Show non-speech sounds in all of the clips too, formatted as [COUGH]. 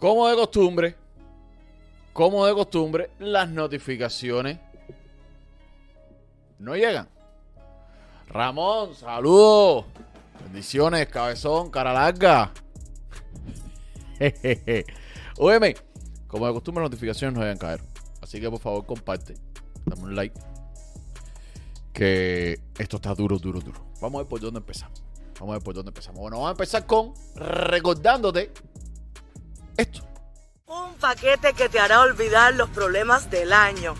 Como de costumbre, como de costumbre, las notificaciones no llegan. Ramón, saludos. Bendiciones, cabezón, cara larga. [LAUGHS] Óyeme, como de costumbre, las notificaciones no deben caer. Así que por favor, comparte. Dame un like. Que esto está duro, duro, duro. Vamos a ver por dónde empezamos. Vamos a ver por dónde empezamos. Bueno, vamos a empezar con recordándote Un paquete que te hará olvidar los problemas del año.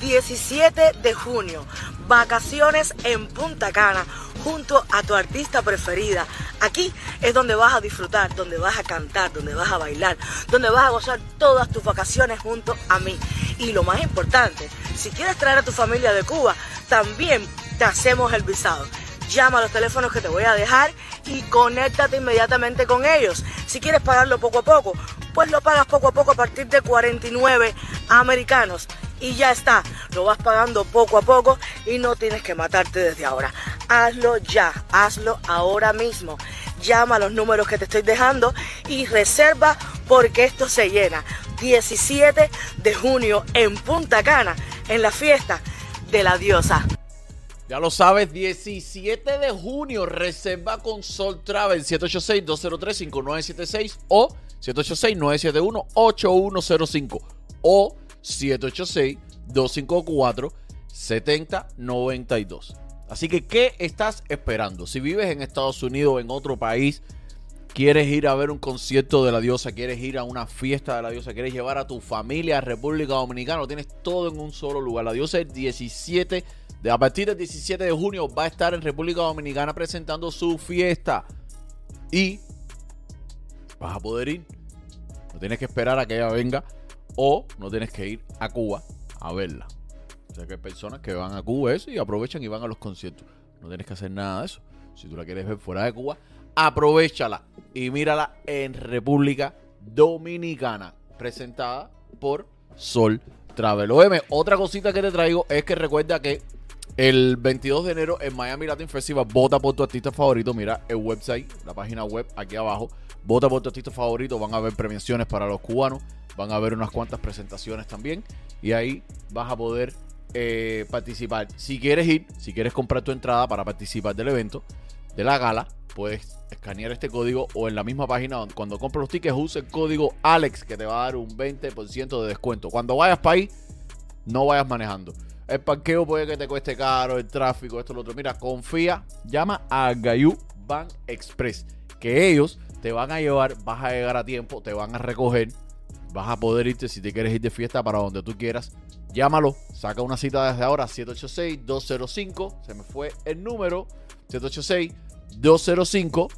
17 de junio, vacaciones en Punta Cana junto a tu artista preferida. Aquí es donde vas a disfrutar, donde vas a cantar, donde vas a bailar, donde vas a gozar todas tus vacaciones junto a mí. Y lo más importante, si quieres traer a tu familia de Cuba, también te hacemos el visado. Llama a los teléfonos que te voy a dejar y conéctate inmediatamente con ellos. Si quieres pagarlo poco a poco, pues lo pagas poco a poco a partir de 49 americanos. Y ya está, lo vas pagando poco a poco y no tienes que matarte desde ahora. Hazlo ya, hazlo ahora mismo. Llama a los números que te estoy dejando y reserva porque esto se llena. 17 de junio en Punta Cana, en la fiesta de la diosa. Ya lo sabes, 17 de junio, reserva con Sol Travel 786-203-5976 o 786-971-8105 o 786-254-7092. Así que, ¿qué estás esperando? Si vives en Estados Unidos o en otro país, quieres ir a ver un concierto de la diosa, quieres ir a una fiesta de la diosa, quieres llevar a tu familia a República Dominicana, lo tienes todo en un solo lugar. La diosa es 17 de a partir del 17 de junio va a estar en República Dominicana presentando su fiesta y vas a poder ir. No tienes que esperar a que ella venga o no tienes que ir a Cuba a verla. O sea que hay personas que van a Cuba eso y aprovechan y van a los conciertos. No tienes que hacer nada de eso. Si tú la quieres ver fuera de Cuba, aprovechala y mírala en República Dominicana, presentada por Sol Travel. OM, otra cosita que te traigo es que recuerda que el 22 de enero en Miami Latin Festival, vota por tu artista favorito. Mira el website, la página web aquí abajo. Vota por tu artista favorito. Van a haber premiaciones para los cubanos. Van a haber unas cuantas presentaciones también. Y ahí vas a poder eh, participar. Si quieres ir, si quieres comprar tu entrada para participar del evento, de la gala, puedes escanear este código o en la misma página donde cuando compres los tickets use el código ALEX que te va a dar un 20% de descuento. Cuando vayas para ahí, no vayas manejando. El parqueo puede que te cueste caro, el tráfico, esto, lo otro. Mira, confía, llama a Gayú Bank Express, que ellos te van a llevar, vas a llegar a tiempo, te van a recoger, vas a poder irte si te quieres ir de fiesta para donde tú quieras. Llámalo, saca una cita desde ahora, 786-205, se me fue el número, 786-205.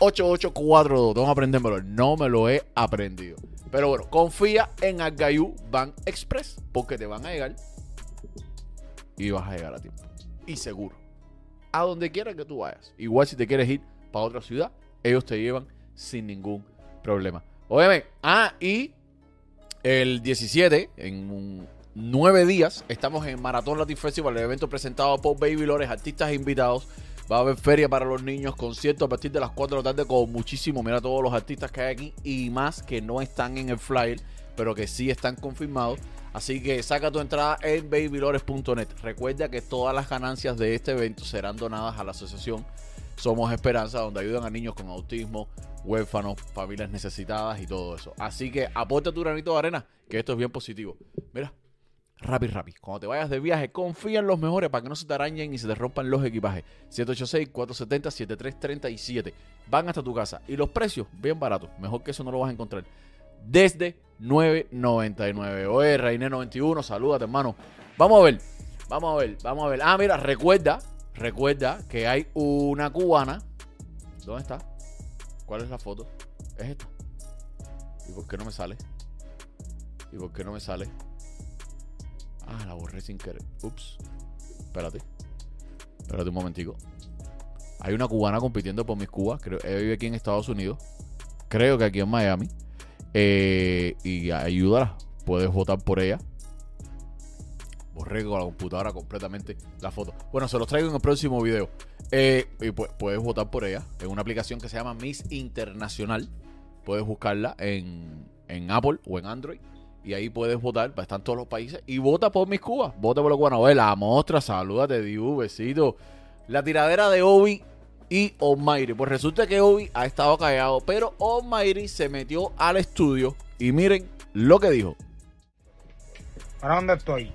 8842, tengo que aprendérmelo, no me lo he aprendido. Pero bueno, confía en Agayú Bank Express porque te van a llegar y vas a llegar a tiempo. Y seguro. A donde quiera que tú vayas. Igual si te quieres ir para otra ciudad, ellos te llevan sin ningún problema. Obviamente. Ah, y el 17, en nueve días, estamos en Maratón Latin Festival, el evento presentado por Baby Lores, artistas invitados. Va a haber feria para los niños, concierto a partir de las 4 de la tarde con muchísimo. Mira todos los artistas que hay aquí y más que no están en el flyer, pero que sí están confirmados. Así que saca tu entrada en babylores.net. Recuerda que todas las ganancias de este evento serán donadas a la asociación Somos Esperanza, donde ayudan a niños con autismo, huérfanos, familias necesitadas y todo eso. Así que aporta tu granito de arena, que esto es bien positivo. Mira, Rappi Rappi. Cuando te vayas de viaje, confía en los mejores para que no se te arañen y se te rompan los equipajes. 786-470-7337. Van hasta tu casa. Y los precios, bien baratos. Mejor que eso no lo vas a encontrar. Desde 9.99. Oye, Reine 91, salúdate, hermano. Vamos a ver. Vamos a ver, vamos a ver. Ah, mira, recuerda, recuerda que hay una cubana. ¿Dónde está? ¿Cuál es la foto? Es esta. ¿Y por qué no me sale? ¿Y por qué no me sale? Ah, la borré sin querer. Ups. Espérate. Espérate un momentico. Hay una cubana compitiendo por mis cubas. Creo, ella vive aquí en Estados Unidos. Creo que aquí en Miami. Eh, y ayúdala. Puedes votar por ella. Borré con la computadora completamente la foto. Bueno, se los traigo en el próximo video. Eh, y puedes votar por ella en una aplicación que se llama Miss Internacional. puedes buscarla en, en Apple o en Android. Y ahí puedes votar, están todos los países. Y vota por mis Cubas, vota por los cubanos. Oye, la mostra, salúdate, Diu, besito. La tiradera de Obi y Almighty. Pues resulta que Obi ha estado callado, pero Almighty se metió al estudio y miren lo que dijo. ¿Para dónde estoy?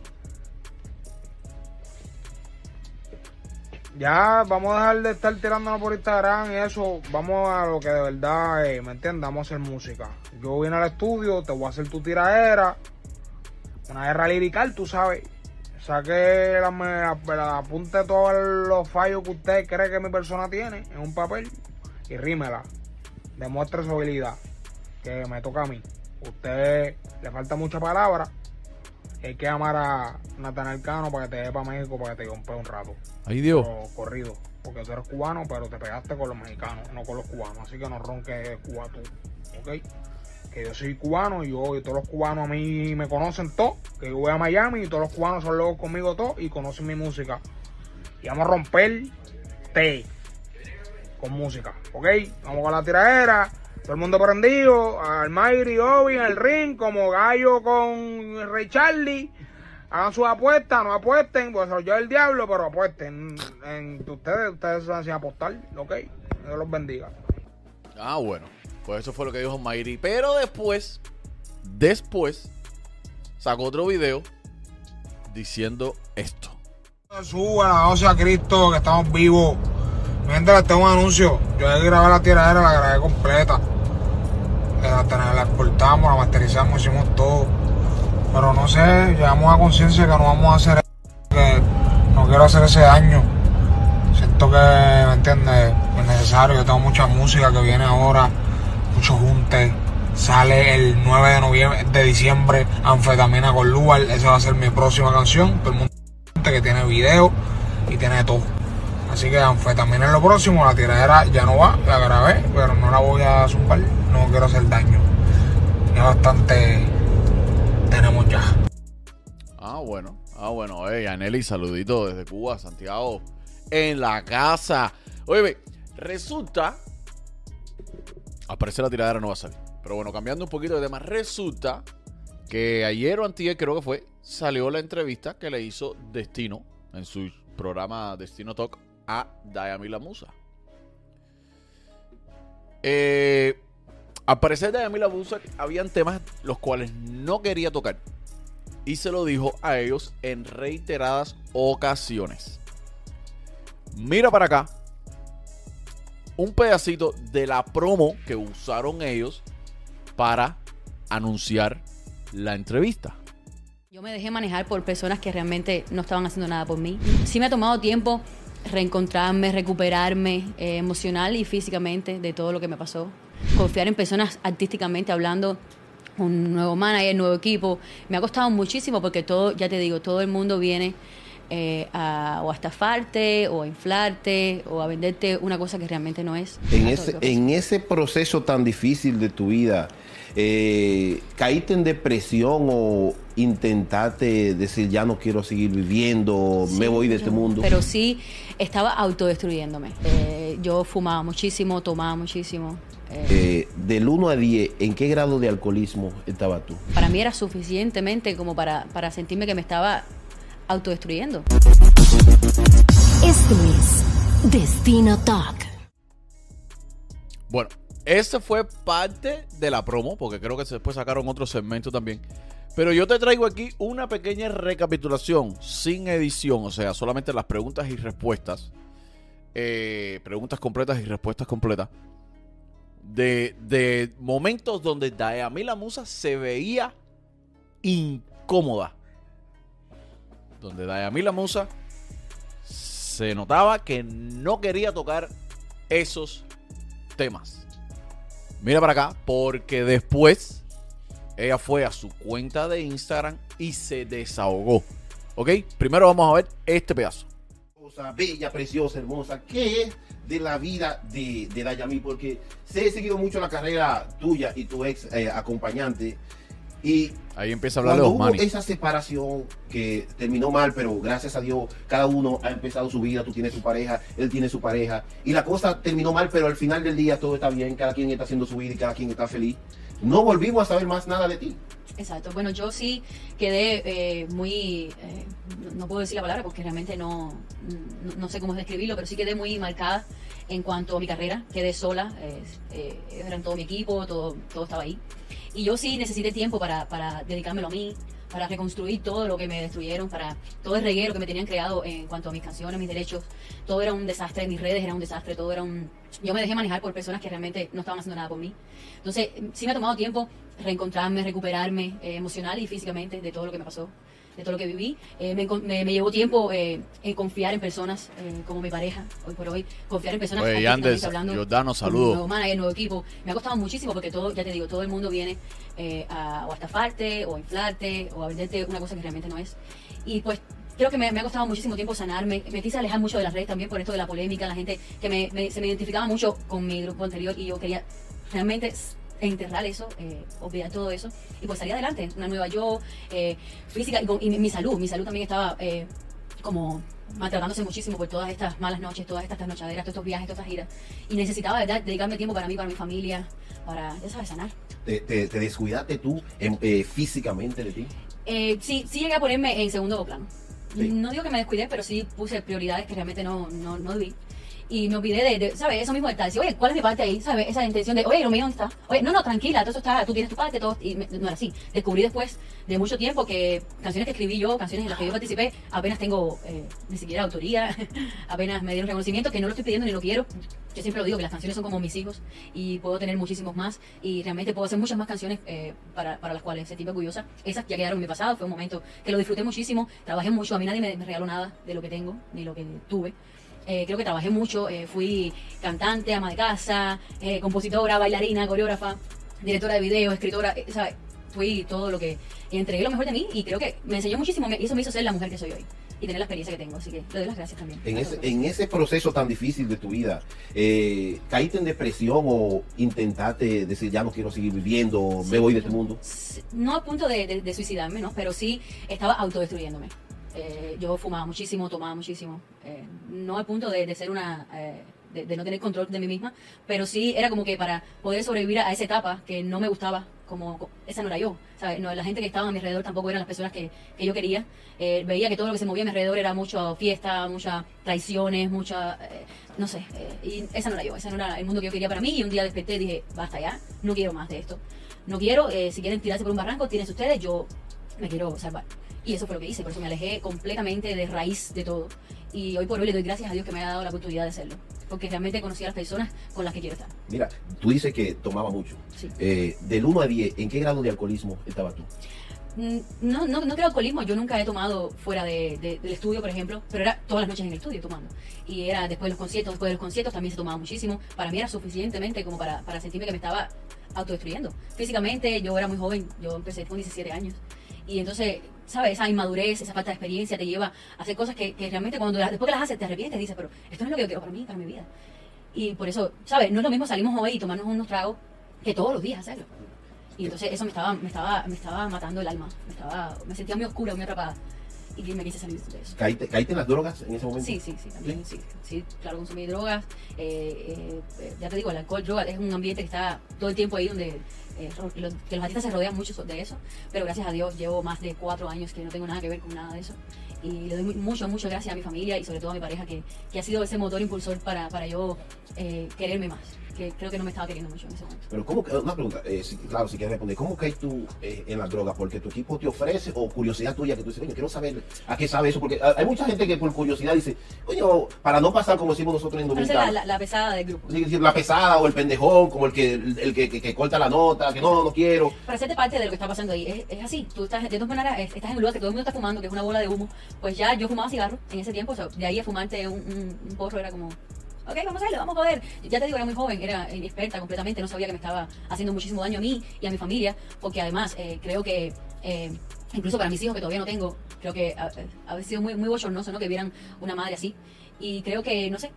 Ya vamos a dejar de estar tirándonos por Instagram y eso. Vamos a lo que de verdad, es, ¿me entiendes? Vamos a hacer música. Yo vine al estudio, te voy a hacer tu tiradera. Una guerra lirical, tú sabes. Saque la, la, apunte todos los fallos que usted cree que mi persona tiene en un papel y rímela. Demuestre su habilidad. Que me toca a mí. Usted le falta mucha palabra hay que llamar a Natanel Cano para que te dé para México para que te compre un rato. Ay Dios. corrido. Porque tú eres cubano, pero te pegaste con los mexicanos, no con los cubanos. Así que no ronques Cuba tú. ¿Ok? Que yo soy cubano y yo y todos los cubanos a mí me conocen todos. Que yo voy a Miami y todos los cubanos son locos conmigo todos y conocen mi música. Y vamos a romper té con música. ¿Ok? Vamos con la tiradera todo el mundo prendido, al Mayri Obi en el ring, como gallo con Ray Charlie. Hagan sus apuestas, no apuesten, pues soy yo el diablo, pero apuesten. En, ustedes, ustedes se van a apostar, ok. Dios los bendiga. Ah, bueno. Pues eso fue lo que dijo Mayri. Pero después, después, sacó otro video diciendo esto. Suba, la a Cristo, que estamos vivos. Mientras tengo un anuncio. Yo he grabado la tiradera, la grabé completa la exportamos, la masterizamos, hicimos todo. Pero no sé, llegamos a conciencia que no vamos a hacer que no quiero hacer ese daño. Siento que, ¿me entiendes? Es necesario, yo tengo mucha música que viene ahora, muchos juntes. Sale el 9 de noviembre, de diciembre, Anfetamina con Lugar, esa va a ser mi próxima canción. Todo el mundo que tiene video y tiene todo. Así que anfetamina en lo próximo, la tiradera ya no va, la grabé, pero no la voy a zumbar no quiero hacer daño. Ya bastante tenemos ya. Ah, bueno. Ah, bueno. Oye, Aneli, saludito desde Cuba, Santiago. En la casa. Oye, resulta. Al parecer la tiradera no va a salir. Pero bueno, cambiando un poquito de tema, resulta que ayer o antier, creo que fue, salió la entrevista que le hizo Destino en su programa Destino Talk a Dayamila Musa. Eh, al parecer de Yamila Busa habían temas los cuales no quería tocar. Y se lo dijo a ellos en reiteradas ocasiones. Mira para acá. Un pedacito de la promo que usaron ellos para anunciar la entrevista. Yo me dejé manejar por personas que realmente no estaban haciendo nada por mí. Sí me ha tomado tiempo reencontrarme, recuperarme eh, emocional y físicamente de todo lo que me pasó confiar en personas artísticamente hablando, un nuevo manager, nuevo equipo. Me ha costado muchísimo porque todo, ya te digo, todo el mundo viene eh, a, o a estafarte o a inflarte o a venderte una cosa que realmente no es. En ese, en ese proceso tan difícil de tu vida, eh, ¿caíste en depresión o intentaste decir ya no quiero seguir viviendo, me voy de este mundo? Pero sí estaba autodestruyéndome. Eh, yo fumaba muchísimo, tomaba muchísimo. Eh, del 1 a 10, ¿en qué grado de alcoholismo estaba tú? Para mí era suficientemente como para, para sentirme que me estaba autodestruyendo. Esto es Destino Talk. Bueno, ese fue parte de la promo, porque creo que después sacaron otro segmento también. Pero yo te traigo aquí una pequeña recapitulación sin edición, o sea, solamente las preguntas y respuestas. Eh, preguntas completas y respuestas completas de, momentos donde Dayamila Musa se veía incómoda. Donde Dayamila Musa se notaba que no quería tocar esos temas. Mira para acá, porque después ella fue a su cuenta de Instagram y se desahogó. ¿Ok? Primero vamos a ver este pedazo. Bella, preciosa, hermosa. ¿Qué es de la vida de, de Dayami, porque sé he seguido mucho la carrera tuya y tu ex eh, acompañante. Y Ahí empieza a hablar Cuando hubo esa separación que terminó mal, pero gracias a Dios, cada uno ha empezado su vida, tú tienes tu pareja, él tiene su pareja, y la cosa terminó mal, pero al final del día todo está bien, cada quien está haciendo su vida y cada quien está feliz. No volvimos a saber más nada de ti. Exacto. Bueno, yo sí quedé eh, muy, eh, no- puedo decir la palabra porque realmente no, no, no sé cómo describirlo, pero sí quedé muy marcada en cuanto a mi carrera. Quedé sola, eh, eh, eran todo mi equipo, todo, todo estaba ahí. Y yo sí necesité tiempo para, para dedicármelo a mí, para reconstruir todo lo que me destruyeron, para todo el reguero que me tenían creado en cuanto a mis canciones, mis derechos. Todo era un desastre, mis redes eran un desastre, todo era un... Yo me dejé manejar por personas que realmente no estaban haciendo nada por mí. Entonces, sí me ha tomado tiempo reencontrarme, recuperarme eh, emocional y físicamente de todo lo que me pasó, de todo lo que viví. Eh, me, me- me llevó tiempo eh, en confiar en personas eh, como mi pareja, hoy por hoy, confiar en personas Oye, Yanders, hablando, Giordano, con saludos. nuevo manager, nuevo equipo. Me ha costado muchísimo porque todo, ya te digo, todo el mundo viene eh, a, o a estafarte, o a inflarte, o a venderte una cosa que realmente no es. Y pues creo que me, me ha costado muchísimo tiempo sanarme. Me quise alejar mucho de las redes también por esto de la polémica, la gente que me, me- se me identificaba mucho con mi grupo anterior y yo quería realmente s- enterrar eso, eh, olvidar todo eso y pues salir adelante, una nueva yo, eh, física y, con- y mi, mi salud, mi salud también estaba eh, como maltratándose muchísimo por todas estas malas noches, todas estas trasnochaderas, todos estos viajes, todas estas giras y necesitaba ¿verdad? dedicarme tiempo para mí, para mi familia, para, ya sabes, sanar. ¿Te, te- te descuidaste tú em, eh, físicamente de ti? Eh, sí, sí llegué a ponerme en segundo plano. Sí. No digo que me descuidé, pero sí puse prioridades que realmente no, no, no debí. Y me olvidé de, de, ¿sabes? Eso mismo estar, decir, oye, ¿cuál es mi parte ahí? ¿Sabes? Esa intención de, oye, lo mío, ¿dónde está? Oye, no, no, tranquila, todo eso está, tú tienes tu parte, todo. Y no era así. Descubrí después de mucho tiempo que canciones que escribí yo, canciones en las que yo participé, apenas tengo eh, ni siquiera autoría, [LAUGHS] apenas me dieron reconocimiento, que no lo estoy pidiendo ni lo quiero. Yo siempre lo digo, que las canciones son como mis hijos y puedo tener muchísimos más y realmente puedo hacer muchas más canciones eh, para, las cuales sentirme orgullosa. Esas ya quedaron en mi pasado, fue un momento que lo disfruté muchísimo, trabajé mucho, a mí nadie me regaló nada de lo que tengo, ni lo que tuve. Eh, creo que trabajé mucho, eh, fui cantante, ama de casa, eh, compositora, bailarina, coreógrafa, directora de video, escritora, eh, ¿sabes? Fui todo lo que entregué lo mejor de mí y creo que me enseñó muchísimo me- y eso me hizo ser la mujer que soy hoy y tener la experiencia que tengo. Así que le doy las gracias también. En ese, en ese proceso tan difícil de tu vida, eh, ¿caíste en depresión o intentaste decir ya no quiero seguir viviendo, me Sí. voy de este mundo? No a punto de, de- de suicidarme, ¿no? Pero sí estaba autodestruyéndome. Eh, yo fumaba muchísimo, tomaba muchísimo. Eh, no al punto de, de ser una... eh, de, de no tener control de mí misma, pero sí era como que para poder sobrevivir a esa etapa que no me gustaba, como co- esa no era yo, ¿sabes? No, la gente que estaba a mi alrededor tampoco eran las personas que, que yo quería. Eh, veía que todo lo que se movía a mi alrededor era mucha fiesta, muchas traiciones, mucha... eh, no sé, eh, y esa no era yo, esa no era el mundo que yo quería para mí y un día desperté y dije, basta ya, no quiero más de esto no quiero, si quieren tirarse por un barranco, tírense ustedes, yo me quiero salvar. Y eso fue lo que hice, por eso me alejé completamente de raíz de todo. Y hoy por hoy le doy gracias a Dios que me haya dado la oportunidad de hacerlo. Porque realmente conocí a las personas con las que quiero estar. Mira, tú dices que tomaba mucho. Sí. Eh, del 1 a 10, ¿en qué grado de alcoholismo estabas tú? Mm, No, no, no creo alcoholismo, yo nunca he tomado fuera de- de- del estudio, por ejemplo, pero era todas las noches en el estudio tomando. Y era después de los conciertos, después de los conciertos también se tomaba muchísimo. Para mí era suficientemente como para, para sentirme que me estaba autodestruyendo. Físicamente yo era muy joven, yo empecé con 17 años. Y entonces, ¿sabes? Esa inmadurez, esa falta de experiencia te lleva a hacer cosas que, realmente cuando después que las haces te arrepientes y dices, pero esto no es lo que yo quiero para mí, para mi vida. Y por eso, ¿sabes? No es lo mismo salimos hoy y tomarnos unos tragos que todos los días hacerlo. Y entonces eso me estaba, me estaba, me estaba matando el alma. Me estaba, me sentía muy oscura, muy atrapada. Y me quise salir de eso. ¿Caíste, caíste en las drogas en ese momento? Sí, sí, sí, también, sí. Sí, claro, consumí drogas. eh, eh, ya te digo, el alcohol, drogas, es un ambiente que está todo el tiempo ahí donde eh, los, que los artistas se rodean mucho de eso. Pero gracias a Dios llevo más de cuatro años que no tengo nada que ver con nada de eso. Y le doy mu- mucho, mucho gracias a mi familia y sobre todo a mi pareja que, que ha sido ese motor impulsor para, para yo eh, quererme más. Que creo que no me estaba queriendo mucho en ese momento. Pero ¿cómo, que- una pregunta, eh, si- claro, si quieres responder, ¿cómo caes tú eh, en las drogas? ¿Porque tu equipo te ofrece o curiosidad tuya que tú dices, coño, quiero saber a qué sabe eso? Porque ah, hay mucha gente que por curiosidad dice, coño, para no pasar como decimos nosotros en la, Dominicana, la, la pesada del grupo. la pesada o el pendejón, como el que, el, que, que- que corta la nota, que no, no quiero. para hacerte parte de lo que está pasando ahí. Es, es así, tú estás, de todas maneras, es- estás en un lugar que todo el mundo está fumando, que es una bola de humo. Pues ya yo fumaba cigarro en ese tiempo, o sea, de ahí a fumarte un, un, un porro era como, ok, vamos a hacerlo, vamos a poder. Ya te digo, era muy joven, era inexperta completamente, no sabía que me estaba haciendo muchísimo daño a mí y a mi familia, porque además eh, creo que... eh, Incluso para mis hijos que todavía no tengo, creo que ha, ha sido muy, muy bochornoso, ¿no? Que vieran una madre así. Y creo que, no sé,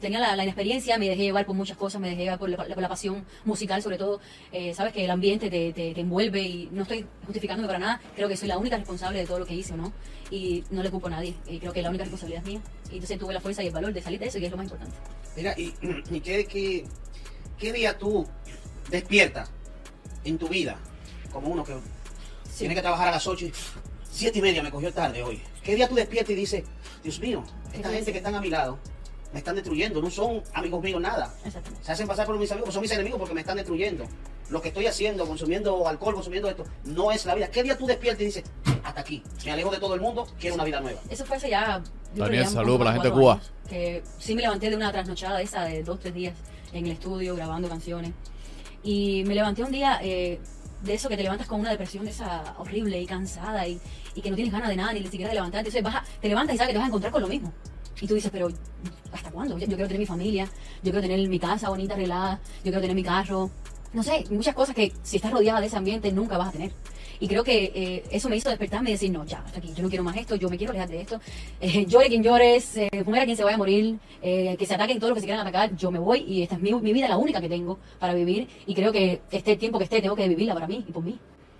tenía la, la inexperiencia, me dejé llevar por muchas cosas, me dejé llevar por la, por la pasión musical sobre todo. Eh, sabes que el ambiente te, te- te envuelve y no estoy justificándome para nada, creo que soy la única responsable de todo lo que hice, ¿no? Y no le culpo a nadie, y creo que la única responsabilidad es mía. Y entonces tuve la fuerza y el valor de salir de eso y es lo más importante. Mira, y, [CLEARS THROAT] y qué, qué- qué día tú despiertas en tu vida como uno que Sí. tiene que trabajar a las 8 y 7 y media me cogió tarde hoy. ¿Qué día tú despiertas y dices, Dios mío, esta gente que están a mi lado me están destruyendo, no son amigos míos nada. Se hacen pasar por mis amigos, son mis enemigos porque me están destruyendo. Lo que estoy haciendo, consumiendo alcohol, consumiendo esto, no es la vida. ¿Qué día tú despiertas y dices, hasta aquí, me alejo de todo el mundo, quiero una vida nueva? Eso fue hace ya. yo creo Daniel, ya un salud poco para la gente de Cuba. años, Que sí me levanté de una trasnochada esa de dos, tres días en el estudio grabando canciones. Y me levanté un día eh, de eso que te levantas con una depresión de esa horrible y cansada y, y que no tienes ganas de nada ni siquiera de levantarte. Entonces vas a- te levantas y sabes que te vas a encontrar con lo mismo. Y tú dices, pero ¿hasta cuándo? Yo, quiero tener mi familia, yo quiero tener mi casa bonita, arreglada, yo quiero tener mi carro. No sé, muchas cosas que si estás rodeada de ese ambiente nunca vas a tener. Y creo que eh, eso me hizo despertarme y decir, no, ya, hasta aquí, yo no quiero más esto, yo me quiero alejar de esto. Eh, llore quien llores, eh, muera quien se vaya a morir, eh, que se ataquen todos los que se quieran atacar, yo me voy y esta es mi, mi vida, la única que tengo para vivir. Y creo que este tiempo que esté, tengo que vivirla para mí y por mí.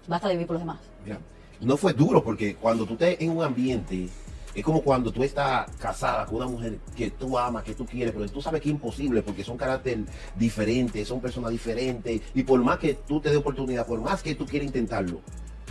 Basta de vivir por los demás. Mira, no fue duro porque cuando tú estés en un ambiente, es como cuando tú estás casada con una mujer que tú amas, que tú quieres, pero tú sabes que es imposible porque son carácter diferentes, son personas diferentes, y por más que tú te dé oportunidad, por más que tú quieras intentarlo,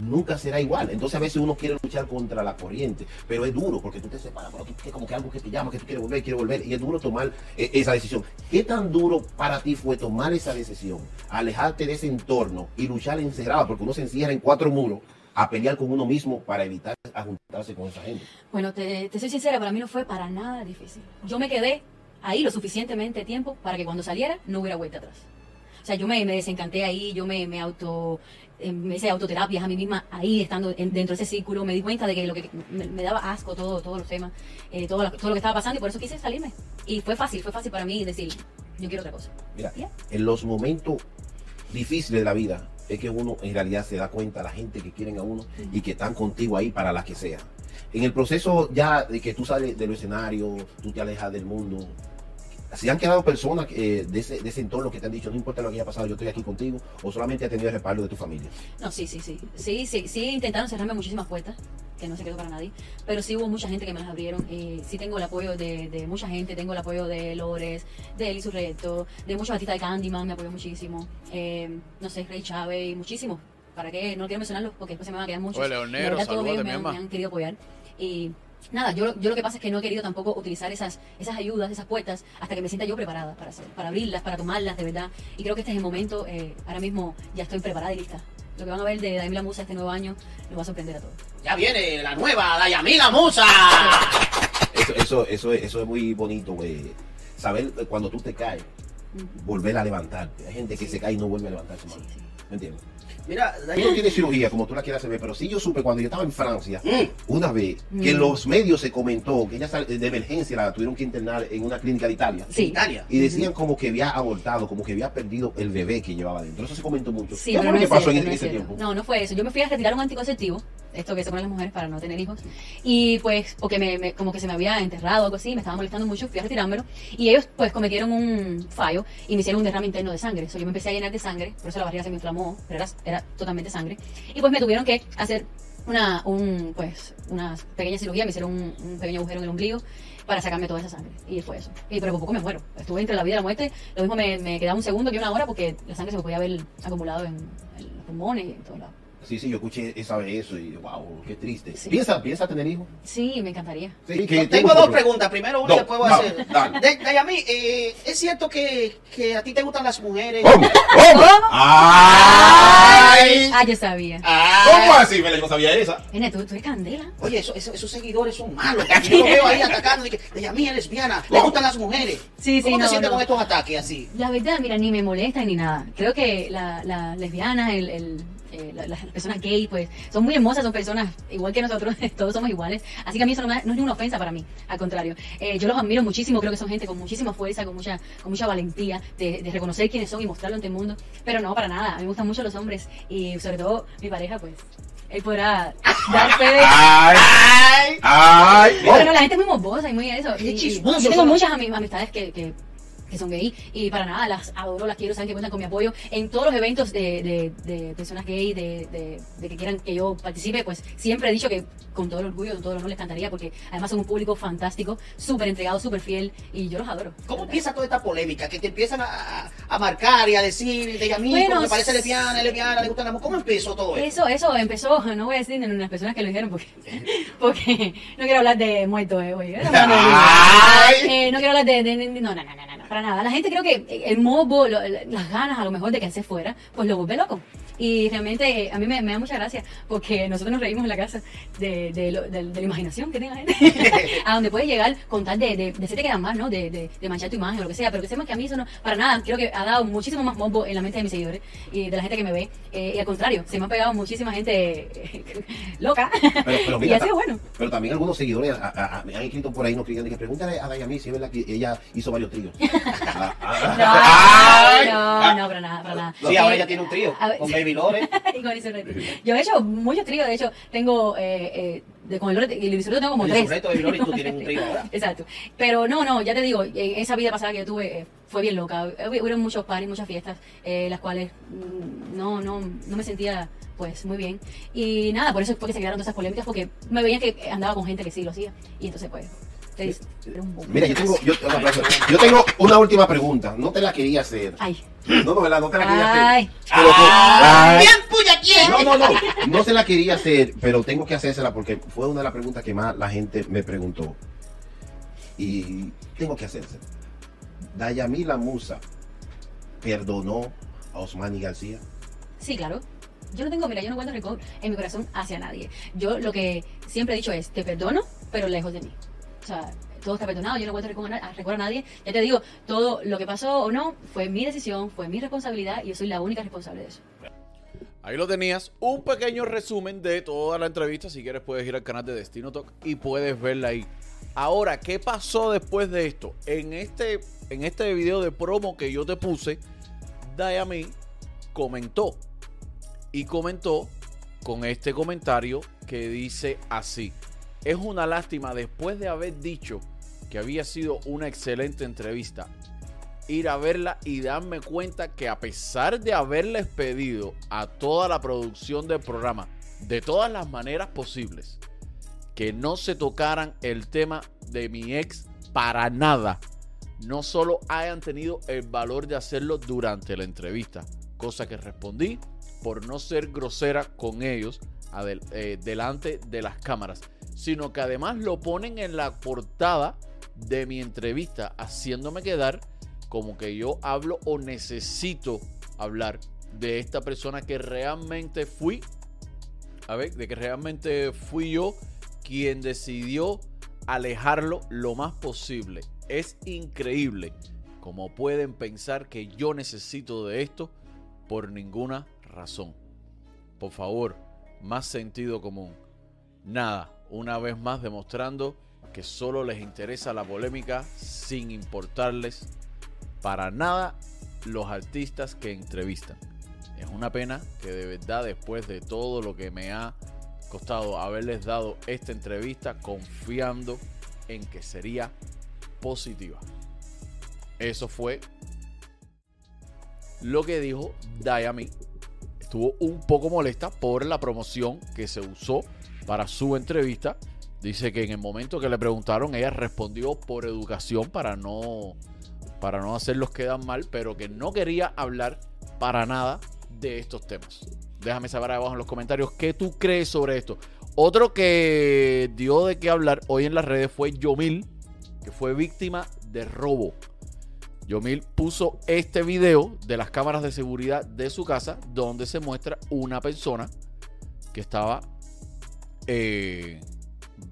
nunca será igual. Entonces a veces uno quiere luchar contra la corriente, pero es duro porque tú te separas, pero tú como que algo que te llama, que tú quieres volver, quieres volver, y es duro tomar eh, esa decisión. ¿Qué tan duro para ti fue tomar esa decisión, alejarte de ese entorno y luchar encerrado? Porque uno se encierra en cuatro muros a pelear con uno mismo para evitar juntarse con esa gente. Bueno, te, te soy sincera, para mí no fue para nada difícil. Yo me quedé ahí lo suficientemente tiempo para que cuando saliera no hubiera vuelta atrás. O sea, yo me, me desencanté ahí, yo me, me auto, eh, me hice autoterapias a mí misma ahí, estando en- dentro de ese círculo, me di cuenta de que lo que me, me daba asco todo, todos los temas, eh, todo, lo, todo lo que estaba pasando y por eso quise salirme. Y fue fácil, fue fácil para mí decir, yo quiero otra cosa. Mira, Ya. en los momentos difíciles de la vida es que uno en realidad se da cuenta de la gente que quieren a uno y que están contigo ahí para la que sea. En el proceso ya de que tú sales del escenario, tú te alejas del mundo, ¿se han quedado personas eh, de, ese, de ese entorno que te han dicho, no importa lo que haya pasado, yo estoy aquí contigo, o solamente has tenido el respaldo de tu familia? No, sí, sí, sí. Sí, sí, sí intentaron cerrarme muchísimas puertas, que no se quedó para nadie, pero sí hubo mucha gente que me las abrieron. Eh, sí tengo el apoyo de, de mucha gente, tengo el apoyo de Lores, de Eli Surreto, de muchos artistas de Candyman, me apoyó muchísimo. Eh, no sé, Rey Chávez y muchísimos. ¿Para qué? No quiero mencionarlos porque después se me van a quedar muchos. Oye, Leonero, mi me, han- me han querido apoyar. Y nada, yo, yo lo que pasa es que no he querido tampoco utilizar esas, esas ayudas, esas puertas, hasta que me sienta yo preparada para hacer, para abrirlas, para tomarlas de verdad. Y creo que este es el momento, eh, ahora mismo ya estoy preparada y lista. Lo que van a ver de Daimila Musa este nuevo año nos va a sorprender a todos. Ya viene la nueva Dayamila Musa. Eso, eso, eso, es- eso es muy bonito, güey. Saber cuando tú te caes, volver a levantarte. Hay gente que se cae y no vuelve a levantarse más. Sí, sí. ¿Me entiendes? Mira, Tú no tienes cirugía como tú la quieras hacer, pero sí yo supe cuando yo estaba en Francia, Mm. una vez, que en Mm. los medios se comentó que ella sal- de emergencia la tuvieron que internar en una clínica de Italia. Sí. Italia. Y decían como que había abortado, como que había perdido el bebé que llevaba dentro. Eso se comentó mucho. Sí, ¿Qué pero fue no lo que pasó cierto, en no ese tiempo? No, no fue eso. Yo me fui a retirar un anticonceptivo, esto que se ponen las mujeres para no tener hijos, y pues, porque me, me- como que se me había enterrado o algo así, me estaba molestando mucho, fui a retirármelo, y ellos pues cometieron un fallo y me hicieron un derrame interno de sangre. So, yo me empecé a llenar de sangre, por eso la barriga se me inflamó, pero era, era totalmente sangre. Y pues me tuvieron que hacer una, un, pues, una pequeña cirugía, me hicieron un, un pequeño agujero en el ombligo para sacarme toda esa sangre. Y fue eso. Y pero por poco me muero. Estuve entre la vida y la muerte. Lo mismo me, me quedaba un segundo que una hora porque la sangre se me podía haber acumulado en, en los pulmones y en todos lados. Sí, sí, yo escuché esa vez eso y wow, qué triste. Sí. ¿Piensa, ¿Piensa tener hijos? Sí, me encantaría. Sí, que tengo dos preguntas. Primero una No, y después voy a no, hacer. dale. De- Dayami, eh, ¿es cierto que, que a ti te gustan las mujeres? ¿Cómo? ¿Cómo? ¡Ay! Ah, yo sabía. Ay. ¿Cómo así? Me la no sabía esa. Nene, ¿tú, tú eres candela. Oye, eso- eso- esos seguidores son malos. [LAUGHS] Yo los veo ahí atacando. Dije, Dayami es lesbiana. Le gustan las mujeres. Sí, sí, ¿Cómo te sientes no. con estos ataques así? La verdad, mira, ni me molesta ni nada. Creo que la, la lesbiana, el, el, eh, la- las personas gay, pues, son muy hermosas, son personas igual que nosotros, [LAUGHS] todos somos iguales. Así que a mí eso no, me- no es ninguna ofensa para mí, al contrario. Eh, yo los admiro muchísimo, creo que son gente con muchísima fuerza, con mucha, con mucha valentía de, de reconocer quiénes son y mostrarlo ante el mundo. Pero no, para nada, a mí me gustan mucho los hombres y sobre todo mi pareja, pues, él podrá dar fe de... [LAUGHS] Ay, ay. Pero no, la gente es muy morbosa y muy eso. Y- y yo tengo muchas ami- amistades que, que, que son gay y para nada las adoro, las quiero, saben que cuentan con mi apoyo. En todos los eventos de, de, de personas gay, de, de, de que quieran que yo participe, pues siempre he dicho que con todo el orgullo, con todo el honor les cantaría porque además son un público fantástico, súper entregado, súper fiel y yo los adoro. ¿Cómo empieza toda esta polémica? Que te empiezan a, a- marcar y a decir, de a mí, Bueno, me parece lesbiana, es lesbiana, le gusta la mujer. ¿Cómo empezó todo esto? Eso, eso empezó, no voy a decir de las personas que lo dijeron porque, porque no quiero hablar de muertos, eh. Eh, no quiero hablar de, no, no, no, no, para nada. La gente creo que el mobo, lo- las ganas a lo mejor de que se fuera, pues lo vuelve loco. Y realmente eh, a mí me, me da mucha gracia porque nosotros nos reímos en la casa de, de, lo- de- de la imaginación que tiene la gente, [LAUGHS] a donde puede llegar con tal de, de, de hacerte quedar mal, ¿no? De, manchar tu imagen o lo que sea, pero que sepas que a mí eso no, para nada, creo que ha dado muchísimo más mobo en la mente de mis seguidores y de la gente que me ve. Eh, y al contrario, se me ha pegado muchísima gente eh, [LAUGHS] loca. Pero, pero [LAUGHS] y mira, ha sido bueno. Pero también algunos seguidores a- a- a- me han escrito por ahí, no que pregúntale a Dayami si es verdad que ella hizo varios tríos. Ah, ah, No, no, no, para nada, para nada. Sí, ahora Eh, ella tiene un trío con Baby Y con. [LAUGHS] Yo he hecho muchos tríos, de hecho, tengo eh, eh, de, con el Loreto y el tengo como El tres. Y tú tienes un trío ahora. [LAUGHS] Exacto. Pero no, no, ya te digo, esa vida pasada que yo tuve eh, fue bien loca. Hub- Hubieron muchos paris, muchas fiestas, eh, las cuales mm, no, no, no me sentía pues muy bien. Y nada, por eso fue que se crearon todas esas polémicas, porque me veían que andaba con gente que sí lo hacía. Y entonces pues, un. Mira, yo tengo, yo, un aplauso. Yo tengo una última pregunta. No te la quería hacer. Ay, No, no, ¿verdad? No te la quería hacer. ay. Pero que- ay. ¡Bien, puya, quién! No, no, no. No se la quería hacer, pero tengo que hacérsela porque fue una de las preguntas que más la gente me preguntó. Y tengo que hacérsela. Dayami la Musa perdonó a Osmani García. Sí, claro. Yo no tengo, mira, yo no guardo rencor en mi corazón hacia nadie. Yo lo que siempre he dicho es, te perdono, pero lejos de mí. O sea, todo está perdonado, yo no na- rencor a nadie. Ya te digo, todo lo que pasó o no fue mi decisión, fue mi responsabilidad y yo soy la única responsable de eso. Ahí lo tenías, un pequeño resumen de toda la entrevista. Si quieres puedes ir al canal de Destino Talk y puedes verla ahí. Ahora, ¿qué pasó después de esto? En este, en este video de promo que yo te puse, Dayami comentó. Y comentó con este comentario que dice así. Es una lástima después de haber dicho que había sido una excelente entrevista ir a verla y darme cuenta que a pesar de haberles pedido a toda la producción del programa de todas las maneras posibles que no se tocaran el tema de mi ex para nada, no solo hayan tenido el valor de hacerlo durante la entrevista, cosa que respondí por no ser grosera con ellos eh, delante de las cámaras, sino que además lo ponen en la portada de mi entrevista, haciéndome quedar como que yo hablo o necesito hablar de esta persona que realmente fui, a ver, de que realmente fui yo quien decidió alejarlo lo más posible. Es increíble como pueden pensar que yo necesito de esto por ninguna razón. Por favor, más sentido común. Nada, una vez más demostrando que solo les interesa la polémica sin importarles para nada los artistas que entrevistan. Es una pena que de verdad después de todo lo que me ha costado haberles dado esta entrevista confiando en que sería positiva. Eso fue lo que dijo Dayami. Estuvo un poco molesta por la promoción que se usó para su entrevista. Dice que en el momento que le preguntaron, ella respondió por educación para no, para no hacerlos quedar mal, pero que no quería hablar para nada de estos temas. Déjame saber abajo en los comentarios qué tú crees sobre esto. Otro que dio de qué hablar hoy en las redes fue Yomil, que fue víctima de robo. Yomil puso este video de las cámaras de seguridad de su casa donde se muestra una persona que estaba eh,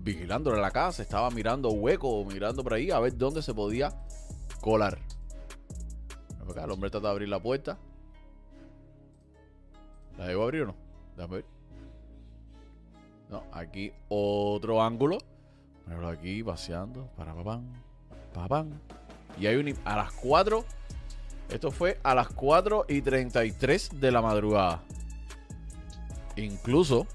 vigilándole la casa, estaba mirando hueco, mirando por ahí a ver dónde se podía colar. El hombre trata de abrir la puerta. ¿La debo abrir o no? Déjame ver. No, aquí otro ángulo. Aquí paseando. Para papán. Papán. Y hay un. A las 4. Esto fue a las 4 y 33 de la madrugada. Incluso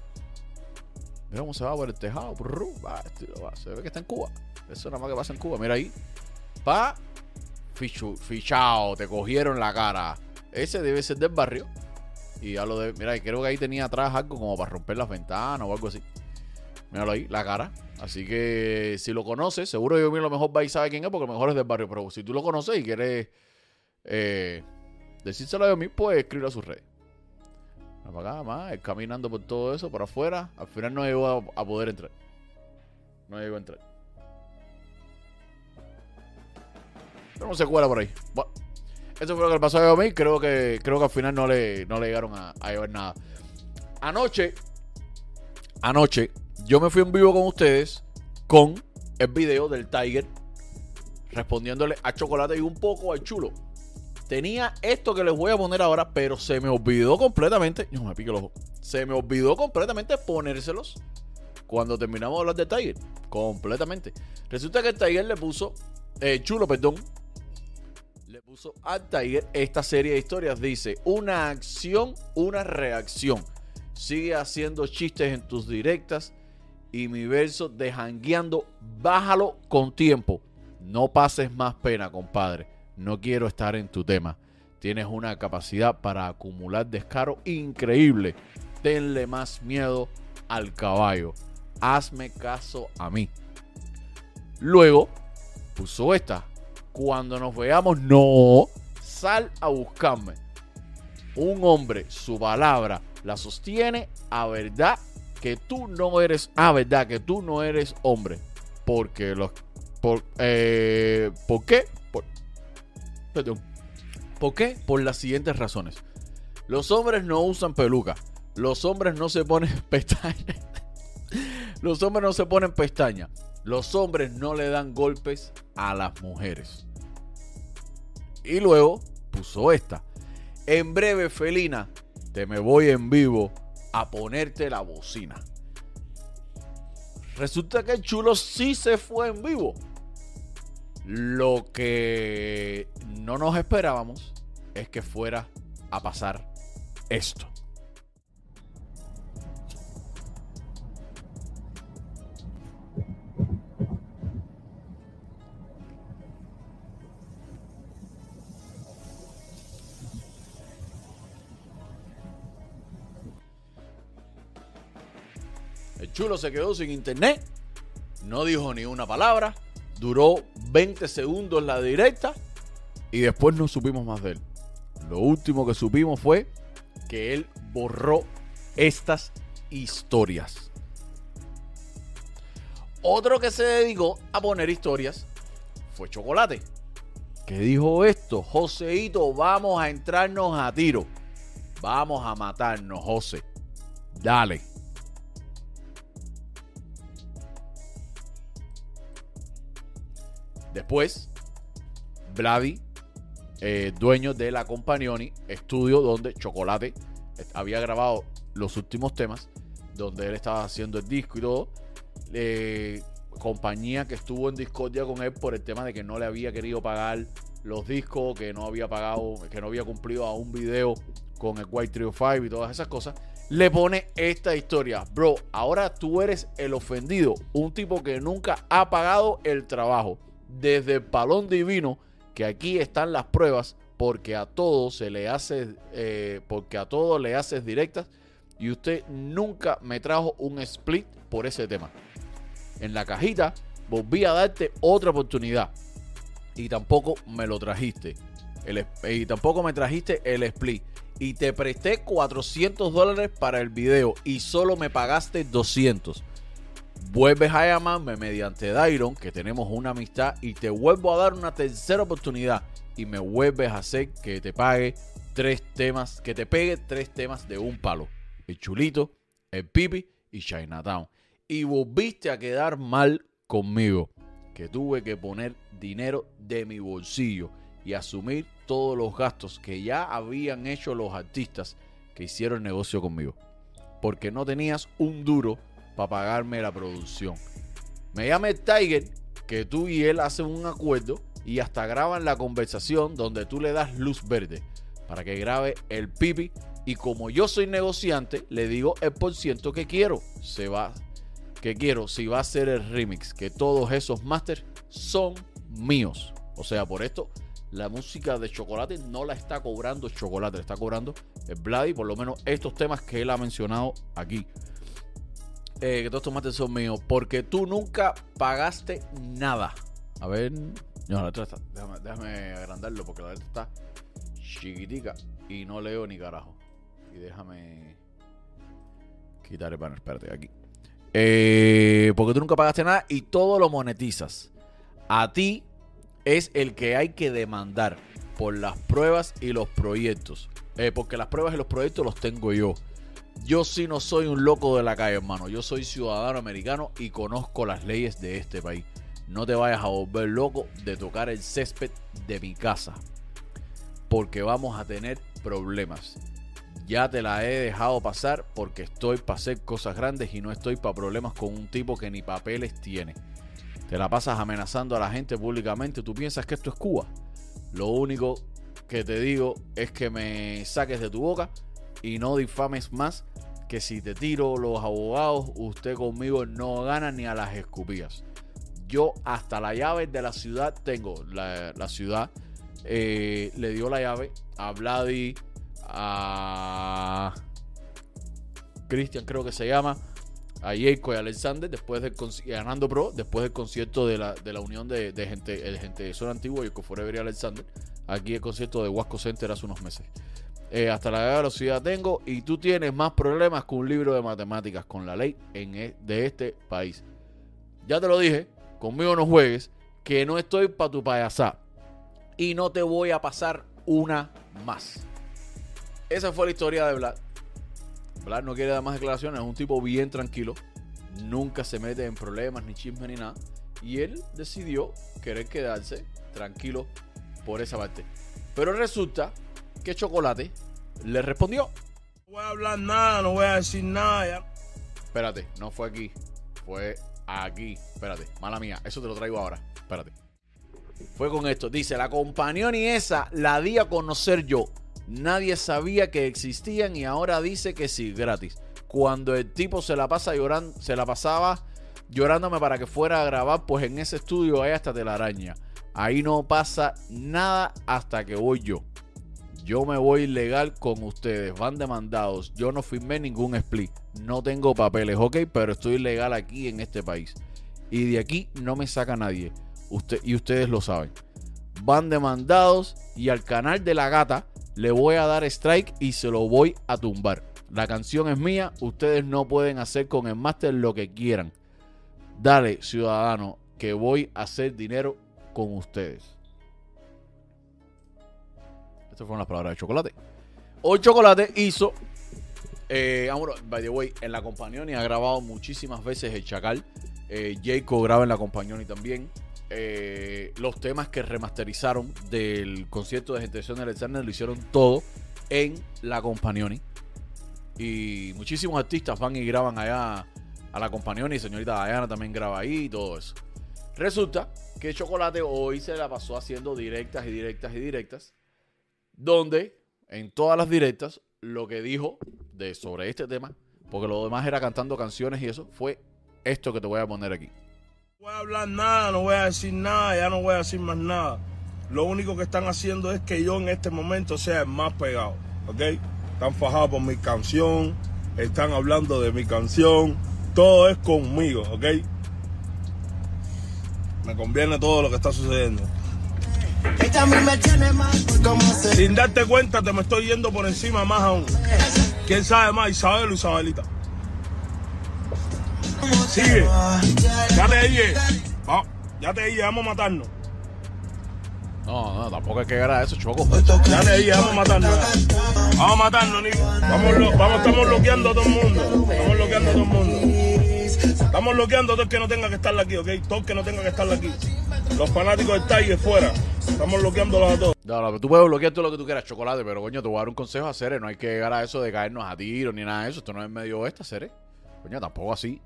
Mira cómo se va por el tejado. va, este, se ve que está en Cuba. Eso nada más que pasa en Cuba. Mira ahí. Pa. Fichu, fichao. Te cogieron la cara. Ese debe ser del barrio. Y ya lo de. Mira, creo que ahí tenía atrás algo como para romper las ventanas o algo así. Míralo ahí, la cara. Así que si lo conoces, seguro yo a lo mejor va y sabe quién es, porque mejor es del barrio. Pero si tú lo conoces y quieres eh, decírselo a mí, pues escribirlo a sus redes. Para acá, más, caminando por todo eso, por afuera. Al final no llegó a, a poder entrar. No llegó a entrar. Pero no se cuela por ahí. Bueno, eso fue lo que le pasó a mí. Creo que, creo que al final no le, no le llegaron a, a llevar nada. Anoche, anoche, yo me fui en vivo con ustedes con el video del Tiger respondiéndole a Chocolate y un poco al chulo. Tenía esto que les voy a poner ahora, pero se me olvidó completamente. No me pique el ojo. Se me olvidó completamente ponérselos cuando terminamos de hablar de Tiger. Completamente. Resulta que el Tiger le puso. eh, chulo, perdón. Le puso al Tiger esta serie de historias. Dice: Una acción, una reacción. Sigue haciendo chistes en tus directas. Y mi verso de jangueando, bájalo con tiempo. No pases más pena, compadre. No quiero estar en tu tema. Tienes una capacidad para acumular descaro increíble. Tenle más miedo al caballo. Hazme caso a mí. Luego puso esta. Cuando nos veamos, no. Sal a buscarme. Un hombre, su palabra la sostiene a verdad que tú no eres. A verdad que tú no eres hombre. Porque los. Por, eh, ¿Por qué? Por, perdón. ¿Por qué? Por las siguientes razones. Los hombres no usan peluca. Los hombres no se ponen [LAUGHS] pestañas. Los hombres no se ponen pestañas. Los hombres no le dan golpes a las mujeres. Y luego puso esta. En breve, Felina, te me voy en vivo a ponerte la bocina. Resulta que el chulo sí se fue en vivo. Lo que no nos esperábamos es que fuera a pasar esto. El chulo se quedó sin internet, no dijo ni una palabra, duró 20 segundos la directa y después no supimos más de él. Lo último que supimos fue que él borró estas historias. Otro que se dedicó a poner historias fue Chocolate. Que dijo esto, Joseito, vamos a entrarnos a tiro. Vamos a matarnos, José. Dale. Después, Vladi, eh, dueño de la Companioni, estudio donde Chocolate había grabado los últimos temas, donde él estaba haciendo el disco y todo. Compañía que estuvo en discordia con él por el tema de que no le había querido pagar los discos, que no había pagado, que no había cumplido a un video con el White Trio 5 y todas esas cosas, le pone esta historia. Bro, ahora tú eres el ofendido, un tipo que nunca ha pagado el trabajo. Desde palón divino, que aquí están las pruebas, porque a todos se le hace, eh, porque a todos le haces directas y usted nunca me trajo un split por ese tema. En la cajita volví a darte otra oportunidad y tampoco me lo trajiste. El, y tampoco me trajiste el split. Y te presté 400 dólares para el video y solo me pagaste 200. Vuelves a llamarme mediante Dairon, que tenemos una amistad, y te vuelvo a dar una tercera oportunidad. Y me vuelves a hacer que te pague tres temas, que te pegue tres temas de un palo. El chulito, el pipi y Chinatown. Y volviste a quedar mal conmigo. Que tuve que poner dinero de mi bolsillo y asumir todos los gastos que ya habían hecho los artistas que hicieron negocio conmigo. Porque no tenías un duro para pagarme la producción. Me llama el Tiger, que tú y él hacen un acuerdo y hasta graban la conversación donde tú le das luz verde para que grabe el pipi. Y como yo soy negociante, le digo el por ciento que quiero. Se va, que quiero, si va a ser el remix, que todos esos masters son míos. O sea, por esto, la música de Chocolate no la está cobrando Chocolate, la está cobrando el Bloody, por lo menos estos temas que él ha mencionado aquí. Eh, que todos estos masters son míos, porque tú nunca pagaste nada. A ver, no, la letra está, déjame, déjame agrandarlo porque la letra está chiquitica y no leo ni carajo. Y déjame quitar el banner, espérate, aquí. Eh, porque tú nunca pagaste nada y todo lo monetizas. A ti es el que hay que demandar por las pruebas y los proyectos. Eh, porque las pruebas y los proyectos los tengo yo. Yo sí no soy un loco de la calle, hermano. Yo soy ciudadano americano y conozco las leyes de este país. No te vayas a volver loco de tocar el césped de mi casa. Porque vamos a tener problemas. Ya te la he dejado pasar porque estoy para hacer cosas grandes y no estoy para problemas con un tipo que ni papeles tiene. Te la pasas amenazando a la gente públicamente. ¿Tú piensas que esto es Cuba? Lo único que te digo es que me saques de tu boca y no difames más que si te tiro los abogados, usted conmigo no gana ni a las escupías. Yo hasta la llave de la ciudad tengo. La, la ciudad eh, le dio la llave a Vladi, a Cristian creo que se llama, a Jacob y Alexander, después del Hernando Pro, después del concierto de la, de la unión de, gente, el gente de Zona Antigua, Jacob Forever y Alexander, aquí el concierto de Huasco Center hace unos meses. Eh, hasta la velocidad tengo y tú tienes más problemas que un libro de matemáticas con la ley en e- de este país. Ya te lo dije, conmigo no juegues, que no estoy para tu payasá. Y no te voy a pasar una más. Esa fue la historia de Vlad. Vlad no quiere dar más declaraciones, es un tipo bien tranquilo. Nunca se mete en problemas, ni chismes, ni nada. Y él decidió querer quedarse tranquilo por esa parte. Pero resulta que Chocolate le respondió. No voy a hablar nada, no voy a decir nada. ya. Espérate, no fue aquí. Fue aquí. Espérate, mala mía. Eso te lo traigo ahora. Espérate. Fue con esto. Dice, la compañía esa la di a conocer yo. Nadie sabía que existían y ahora dice que sí, gratis. Cuando el tipo se la pasa llorando, se la pasaba llorándome para que fuera a grabar, pues en ese estudio hay hasta telaraña. Ahí no pasa nada hasta que voy yo. Yo me voy legal con ustedes. Van demandados. Yo no firmé ningún split. No tengo papeles, ok, pero estoy legal aquí en este país. Y de aquí no me saca nadie. Usted, y ustedes lo saben. Van demandados y al canal de la gata le voy a dar strike y se lo voy a tumbar. La canción es mía. Ustedes no pueden hacer con el máster lo que quieran. Dale, ciudadano, que voy a hacer dinero con ustedes. Estas fueron las palabras de Chocolate. Hoy Chocolate hizo. Eh, by the way, en la Compañón y ha grabado muchísimas veces el Chacal. Eh, Jacob graba en la Compañón y también. Eh, los temas que remasterizaron del concierto de Generación de Alexander lo hicieron todo en la Compañón. Y muchísimos artistas van y graban allá a la Compañón y señorita Diana también graba ahí y todo eso. Resulta que Chocolate hoy se la pasó haciendo directas y directas y directas donde en todas las directas lo que dijo de sobre este tema, porque lo demás era cantando canciones y eso, fue esto que te voy a poner aquí. No voy a hablar nada, no voy a decir nada, ya no voy a decir más nada. Lo único que están haciendo es que yo en este momento sea el más pegado, ¿ok? Están fajados por mi canción, están hablando de mi canción, todo es conmigo, ¿ok? Me conviene todo lo que está sucediendo. Sin darte cuenta, te me estoy yendo por encima más aún. ¿Quién sabe más, Isabel o Isabelita? Sigue. Ya te dije. Va, ya te dije, vamos a matarnos. No, no, tampoco hay que llegar a eso, Choco. Ya te dije, vamos a matarnos. Vamos a matarnos, Nico. Vamos, lo- vamos, estamos bloqueando a todo el mundo. Estamos bloqueando a todo el mundo. Estamos bloqueando a todo el que no tenga que estar aquí, ¿ok? Todo el que no tenga que estar aquí. Los fanáticos del Tiger fuera. Estamos bloqueándolos a todos. No, no, tú puedes bloquear todo lo que tú quieras, chocolate, pero coño, te voy a dar un consejo a Cere. No hay que llegar a eso de caernos a tiros ni nada de eso. Esto no es medio oeste, Cere. Coño, tampoco así.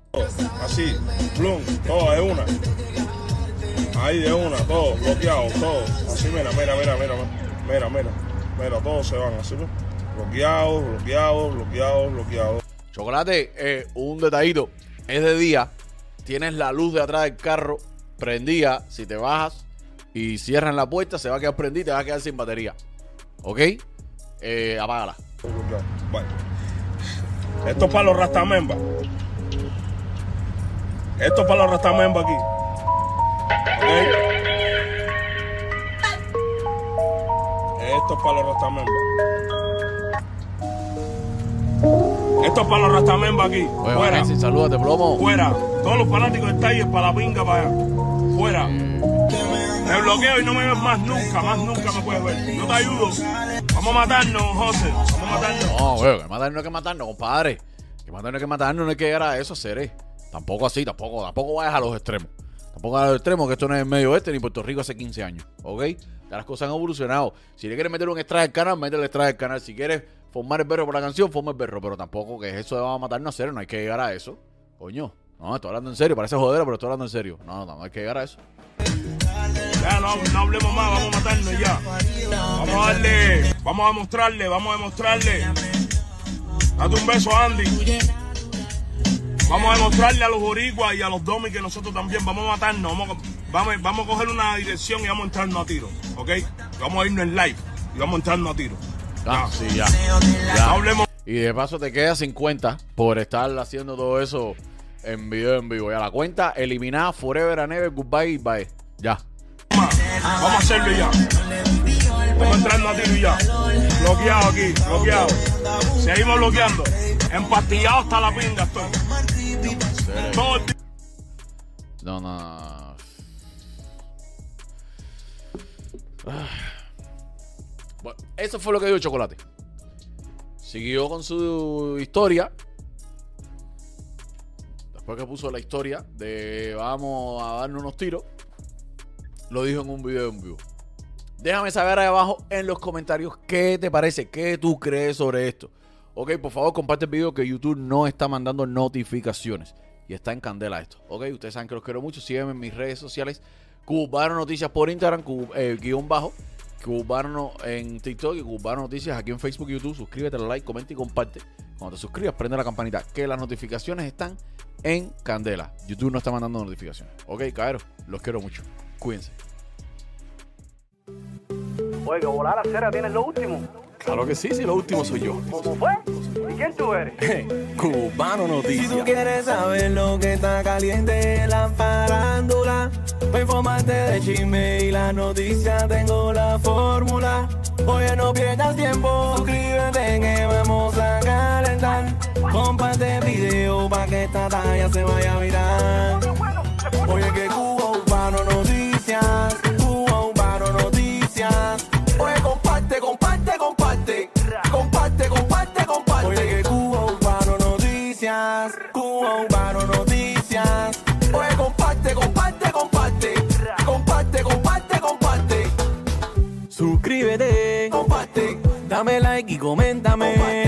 Así, plum, todo de una. Ahí de una, todo, bloqueado, todo. Así, mira, mira, mira, mira, mira, mira, mira, todos se van así. Bloqueados, bloqueados, bloqueados, bloqueados. Chocolate, eh, un detallito. Es de día tienes la luz de atrás del carro prendida. Si te bajas y cierran la puerta, se va a quedar prendida y te va a quedar sin batería. ¿Ok? Eh, apágala. Bueno. Esto es para los rastamembas. Esto es para los rastamembas aquí. ¿Ok? Esto es para los rastamembas. Esto es para los rastamembas aquí. Oye, Fuera. Salúdate, plomo. Fuera. Todos los fanáticos de Tiger para la pinga para allá. Fuera. Te bloqueo y no me ves más nunca, más nunca me puedes ver. Yo te ayudo. Vamos a matarnos, José. Vamos a matarnos. No, güey, que matarnos no hay que matarnos, compadre. Que matarnos no hay que matarnos, no hay que llegar a eso, seré. Tampoco así, tampoco, tampoco vayas a los extremos. Tampoco a los extremos, que esto no es el medio oeste ni Puerto Rico hace 15 años, ¿ok? Ya las cosas han evolucionado. Si le quieres meter un extra del canal, métele extra del canal. Si quieres formar el berro por la canción, forma el berro. Pero tampoco que eso de vamos a matarnos a cero, no hay que llegar a eso. Coño, no, estoy hablando en serio, parece jodera, pero estoy hablando en serio. No, no, no hay que llegar a eso. Ya no, no hablemos más, vamos a matarnos ya. Vamos a darle, vamos a mostrarle, vamos a demostrarle. Date un beso, Andy. Vamos a demostrarle a los boricuas y a los domis que nosotros también vamos a matarnos. Vamos, a- vamos, vamos a coger una dirección y vamos a entrarnos a tiro, ¿ok? Vamos a irnos en live y vamos a entrarnos a tiro. Ah, sí, ya. No ya. hablemos Y de paso te queda 50 por estar haciendo todo eso en video en vivo. Ya la cuenta eliminada Forever and Ever, Goodbye, bye. Ya. Vamos a hacerlo ya. Vamos a entrarnos a tiro ya. Bloqueado aquí, bloqueado. Seguimos bloqueando. Empastillado hasta la pinga estoy. Todo el No, no, no. Ah. Bueno, eso fue lo que dijo Chocolate. Siguió con su historia. Después que puso la historia de vamos a darnos unos tiros, lo dijo en un video en vivo. Déjame saber ahí abajo en los comentarios qué te parece, qué tú crees sobre esto. Ok, por favor, comparte el video que YouTube no está mandando notificaciones. Y está en candela esto. Ok, ustedes saben que los quiero mucho. Sígueme en mis redes sociales. Cubano Noticias por Instagram, eh, guion bajo. Cubano en TikTok y Cubano Noticias aquí en Facebook y YouTube. Suscríbete, like, comenta y comparte. Cuando te suscribas, prende la campanita. Que las notificaciones están en candela. YouTube no está mandando notificaciones. Ok, caeros, los quiero mucho. Cuídense. Oye, que volar a cera tienes lo último. Claro que sí, sí, lo último soy yo. ¿Cómo fue? ¿Y quién tú eres? [LAUGHS] Cubano Si tú Noticias. quieres saber lo que está caliente en la farándula, para informarte de chisme y la noticia tengo la fórmula. Oye, no pierdas tiempo, suscríbete que vamos a calentar. Comparte el video para que esta talla se vaya a virar. Oye, que Cuba Noticias, Cuba Urbano Noticias. Oye, comparte, comparte, comparte. Comparte, comparte, comparte. Suscríbete, comparte. Dame like y coméntame. Suscríbete,